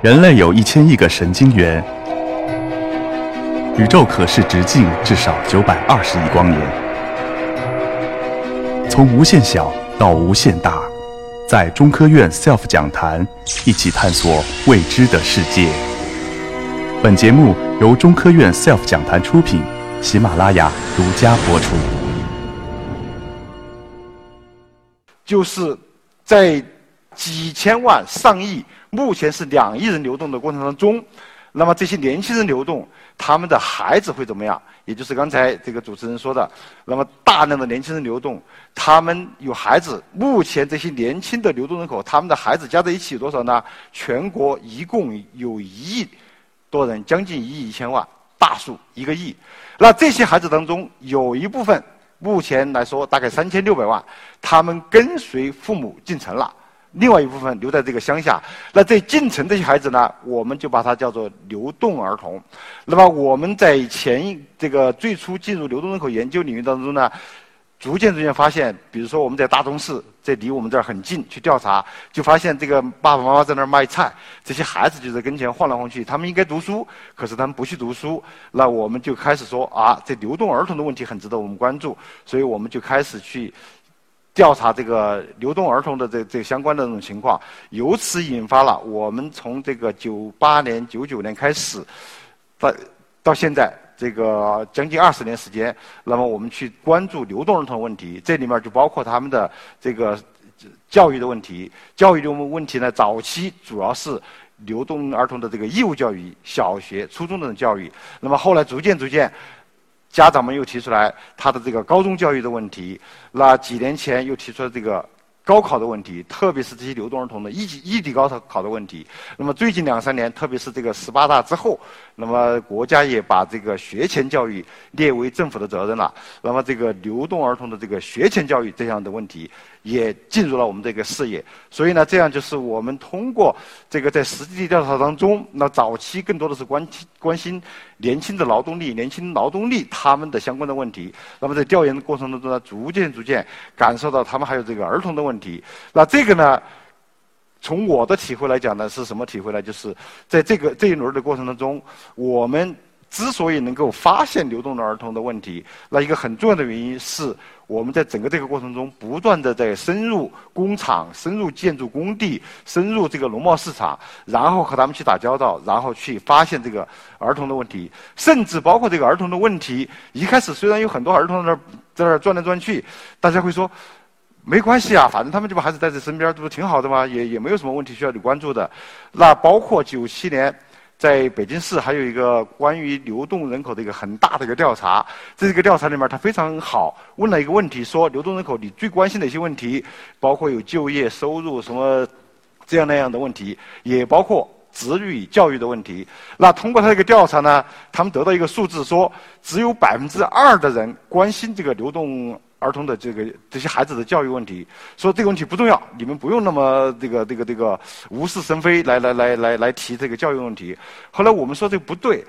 人类有一千亿个神经元，宇宙可视直径至少九百二十亿光年。从无限小到无限大，在中科院 SELF 讲坛一起探索未知的世界。本节目由中科院 SELF 讲坛出品，喜马拉雅独家播出。就是在几千万、上亿。目前是两亿人流动的过程当中，那么这些年轻人流动，他们的孩子会怎么样？也就是刚才这个主持人说的，那么大量的年轻人流动，他们有孩子。目前这些年轻的流动人口，他们的孩子加在一起有多少呢？全国一共有一亿多人，将近一亿一千万，大数一个亿。那这些孩子当中，有一部分，目前来说大概三千六百万，他们跟随父母进城了。另外一部分留在这个乡下，那在进城这些孩子呢，我们就把它叫做流动儿童。那么我们在前这个最初进入流动人口研究领域当中呢，逐渐逐渐发现，比如说我们在大钟市，这离我们这儿很近，去调查，就发现这个爸爸妈妈在那儿卖菜，这些孩子就在跟前晃来晃去，他们应该读书，可是他们不去读书。那我们就开始说啊，这流动儿童的问题很值得我们关注，所以我们就开始去。调查这个流动儿童的这这相关的这种情况，由此引发了我们从这个九八年、九九年开始，到到现在这个将近二十年时间，那么我们去关注流动儿童问题，这里面就包括他们的这个教育的问题。教育的问题呢，早期主要是流动儿童的这个义务教育，小学、初中的教育。那么后来逐渐逐渐。家长们又提出来他的这个高中教育的问题，那几年前又提出了这个高考的问题，特别是这些流动儿童的异地异地高考考的问题。那么最近两三年，特别是这个十八大之后，那么国家也把这个学前教育列为政府的责任了。那么这个流动儿童的这个学前教育这样的问题。也进入了我们这个视野，所以呢，这样就是我们通过这个在实地调查当中，那早期更多的是关关心年轻的劳动力、年轻劳动力他们的相关的问题。那么在调研的过程当中呢，逐渐逐渐感受到他们还有这个儿童的问题。那这个呢，从我的体会来讲呢，是什么体会呢？就是在这个这一轮的过程当中，我们。之所以能够发现流动的儿童的问题，那一个很重要的原因是我们在整个这个过程中不断的在深入工厂、深入建筑工地、深入这个农贸市场，然后和他们去打交道，然后去发现这个儿童的问题，甚至包括这个儿童的问题。一开始虽然有很多儿童在那在那转来转去，大家会说没关系啊，反正他们就把孩子带在身边，这不挺好的吗？也也没有什么问题需要你关注的。那包括九七年。在北京市还有一个关于流动人口的一个很大的一个调查，这个调查里面它非常好，问了一个问题，说流动人口你最关心哪些问题？包括有就业、收入什么这样那样的问题，也包括子女教育的问题。那通过他这个调查呢，他们得到一个数字，说只有百分之二的人关心这个流动。儿童的这个这些孩子的教育问题，说这个问题不重要，你们不用那么这个这个这个无事生非来来来来来提这个教育问题。后来我们说这不对。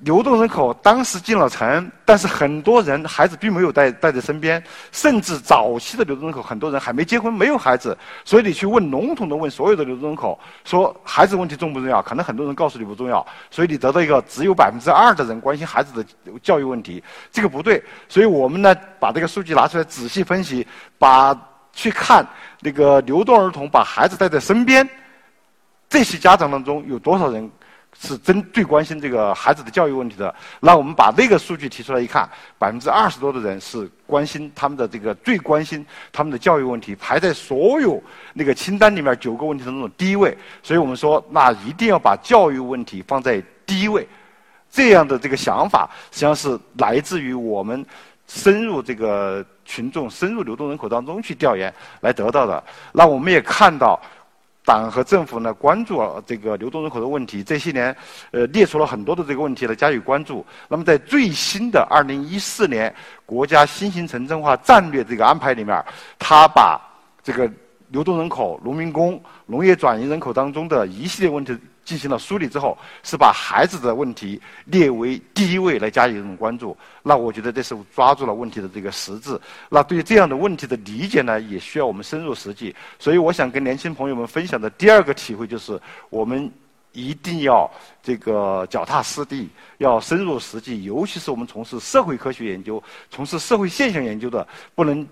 流动人口当时进了城，但是很多人孩子并没有带带在身边，甚至早期的流动人口很多人还没结婚，没有孩子。所以你去问笼统的问所有的流动人口，说孩子问题重不重要？可能很多人告诉你不重要。所以你得到一个只有百分之二的人关心孩子的教育问题，这个不对。所以我们呢把这个数据拿出来仔细分析，把去看那个流动儿童把孩子带在身边，这些家长当中有多少人？是真最关心这个孩子的教育问题的。那我们把那个数据提出来一看，百分之二十多的人是关心他们的这个最关心他们的教育问题，排在所有那个清单里面九个问题当中的第一位。所以我们说，那一定要把教育问题放在第一位。这样的这个想法，实际上是来自于我们深入这个群众、深入流动人口当中去调研来得到的。那我们也看到。党和政府呢关注这个流动人口的问题，这些年，呃，列出了很多的这个问题来加以关注。那么在最新的二零一四年国家新型城镇化战略这个安排里面，他把这个流动人口、农民工、农业转移人口当中的一系列问题。进行了梳理之后，是把孩子的问题列为第一位来加以这种关注。那我觉得这是抓住了问题的这个实质。那对于这样的问题的理解呢，也需要我们深入实际。所以，我想跟年轻朋友们分享的第二个体会就是，我们一定要这个脚踏实地，要深入实际，尤其是我们从事社会科学研究、从事社会现象研究的，不能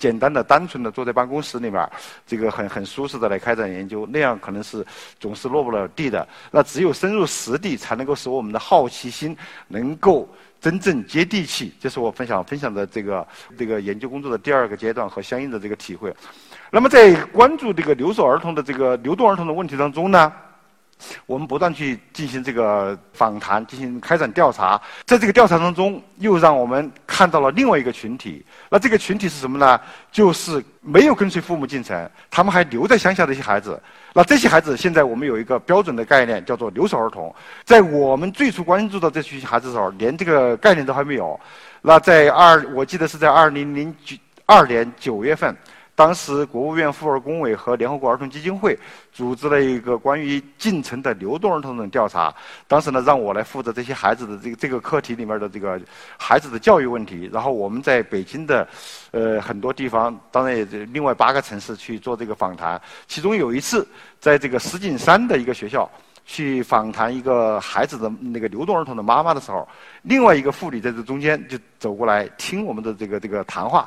简单的、单纯的坐在办公室里面，这个很很舒适的来开展研究，那样可能是总是落不了地的。那只有深入实地，才能够使我们的好奇心能够真正接地气。这是我分享分享的这个这个研究工作的第二个阶段和相应的这个体会。那么在关注这个留守儿童的这个流动儿童的问题当中呢？我们不断去进行这个访谈，进行开展调查，在这个调查当中，又让我们看到了另外一个群体。那这个群体是什么呢？就是没有跟随父母进城，他们还留在乡下的一些孩子。那这些孩子，现在我们有一个标准的概念，叫做留守儿童。在我们最初关注到这群孩子的时候，连这个概念都还没有。那在二，我记得是在二零零九二年九月份。当时，国务院妇儿工委和联合国儿童基金会组织了一个关于进城的流动儿童的调查。当时呢，让我来负责这些孩子的这个这个课题里面的这个孩子的教育问题。然后我们在北京的呃很多地方，当然也另外八个城市去做这个访谈。其中有一次，在这个石景山的一个学校去访谈一个孩子的那个流动儿童的妈妈的时候，另外一个妇女在这中间就走过来听我们的这个这个谈话。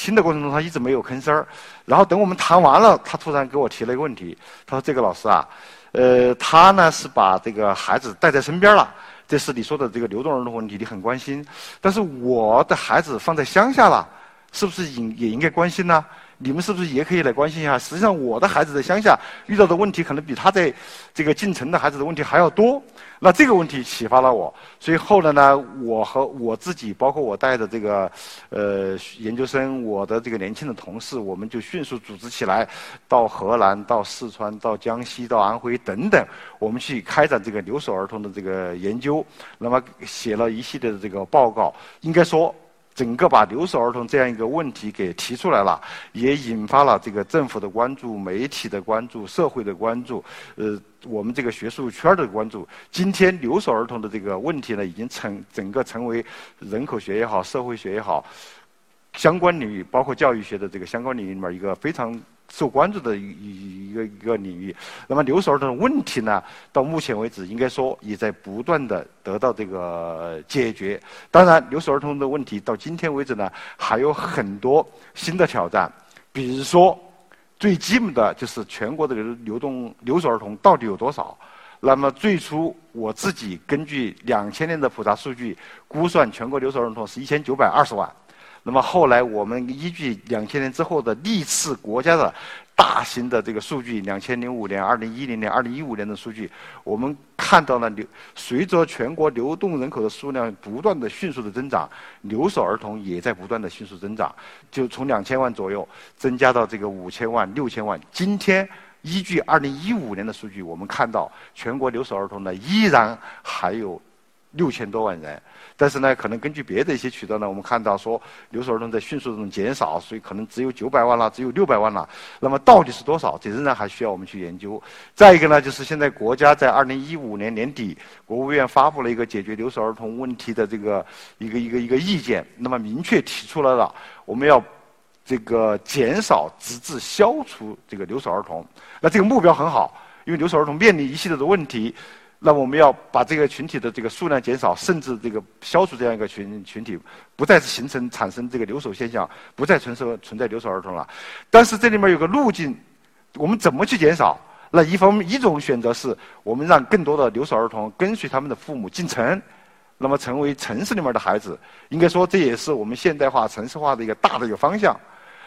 听的过程中，他一直没有吭声儿。然后等我们谈完了，他突然给我提了一个问题。他说：“这个老师啊，呃，他呢是把这个孩子带在身边了。这是你说的这个流动儿童问题，你很关心。但是我的孩子放在乡下了，是不是应也应该关心呢？”你们是不是也可以来关心一下？实际上，我的孩子在乡下遇到的问题，可能比他在这个进城的孩子的问题还要多。那这个问题启发了我，所以后来呢，我和我自己，包括我带的这个呃研究生，我的这个年轻的同事，我们就迅速组织起来，到河南、到四川、到江西、到安徽等等，我们去开展这个留守儿童的这个研究。那么写了一系列的这个报告，应该说。整个把留守儿童这样一个问题给提出来了，也引发了这个政府的关注、媒体的关注、社会的关注，呃，我们这个学术圈的关注。今天留守儿童的这个问题呢，已经成整个成为人口学也好、社会学也好，相关领域，包括教育学的这个相关领域里面一个非常。受关注的一一个一个领域，那么留守儿童的问题呢，到目前为止应该说也在不断的得到这个解决。当然，留守儿童的问题到今天为止呢，还有很多新的挑战。比如说，最基本的就是全国的流流动留守儿童到底有多少？那么最初我自己根据两千年的普查数据估算，全国留守儿童是一千九百二十万。那么后来，我们依据两千年之后的历次国家的大型的这个数据，两千零五年、二零一零年、二零一五年的数据，我们看到了流随着全国流动人口的数量不断的迅速的增长，留守儿童也在不断的迅速增长，就从两千万左右增加到这个五千万、六千万。今天依据二零一五年的数据，我们看到全国留守儿童呢依然还有六千多万人。但是呢，可能根据别的一些渠道呢，我们看到说留守儿童在迅速中减少，所以可能只有九百万了，只有六百万了。那么到底是多少？这仍然还需要我们去研究。再一个呢，就是现在国家在二零一五年年底，国务院发布了一个解决留守儿童问题的这个一个一个一个意见，那么明确提出来了，我们要这个减少直至消除这个留守儿童。那这个目标很好，因为留守儿童面临一系列的问题。那我们要把这个群体的这个数量减少，甚至这个消除这样一个群群体，不再是形成产生这个留守现象，不再存生存在留守儿童了。但是这里面有个路径，我们怎么去减少？那一方面一种选择是我们让更多的留守儿童跟随他们的父母进城，那么成为城市里面的孩子。应该说这也是我们现代化城市化的一个大的一个方向。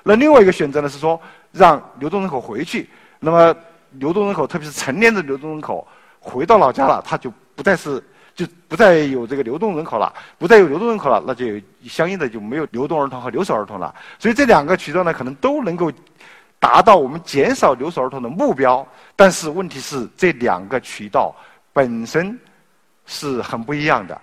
那另外一个选择呢是说让流动人口回去，那么流动人口特别是成年的流动人口。回到老家了，他就不再是，就不再有这个流动人口了，不再有流动人口了，那就相应的就没有流动儿童和留守儿童了。所以这两个渠道呢，可能都能够达到我们减少留守儿童的目标。但是问题是，这两个渠道本身是很不一样的，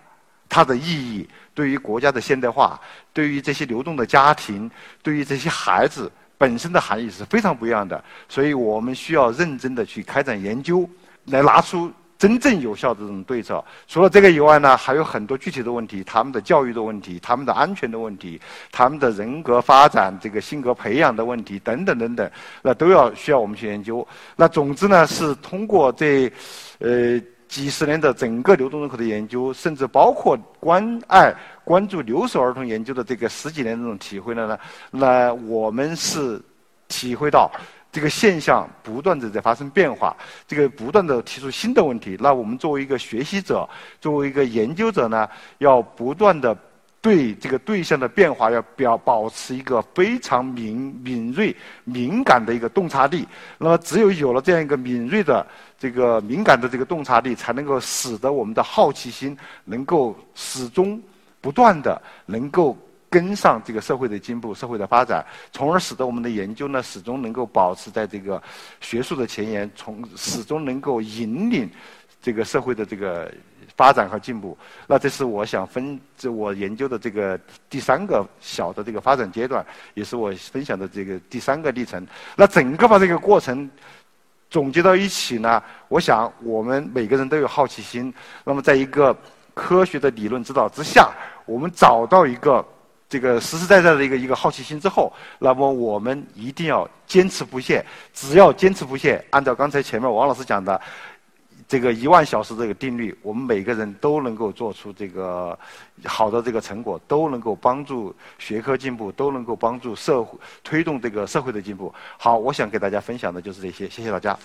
它的意义对于国家的现代化，对于这些流动的家庭，对于这些孩子本身的含义是非常不一样的。所以我们需要认真的去开展研究。来拿出真正有效的这种对策。除了这个以外呢，还有很多具体的问题，他们的教育的问题，他们的安全的问题，他们的人格发展、这个性格培养的问题等等等等，那都要需要我们去研究。那总之呢，是通过这，呃。几十年的整个流动人口的研究，甚至包括关爱、关注留守儿童研究的这个十几年这种体会了呢，那我们是体会到这个现象不断的在发生变化，这个不断的提出新的问题。那我们作为一个学习者，作为一个研究者呢，要不断的。对这个对象的变化要表保持一个非常敏敏锐、敏感的一个洞察力。那么，只有有了这样一个敏锐的、这个敏感的这个洞察力，才能够使得我们的好奇心能够始终不断的能够跟上这个社会的进步、社会的发展，从而使得我们的研究呢始终能够保持在这个学术的前沿，从始终能够引领这个社会的这个。发展和进步，那这是我想分这我研究的这个第三个小的这个发展阶段，也是我分享的这个第三个历程。那整个把这个过程总结到一起呢，我想我们每个人都有好奇心。那么，在一个科学的理论指导之下，我们找到一个这个实实在在的一个一个好奇心之后，那么我们一定要坚持不懈。只要坚持不懈，按照刚才前面王老师讲的。这个一万小时这个定律，我们每个人都能够做出这个好的这个成果，都能够帮助学科进步，都能够帮助社会推动这个社会的进步。好，我想给大家分享的就是这些，谢谢大家。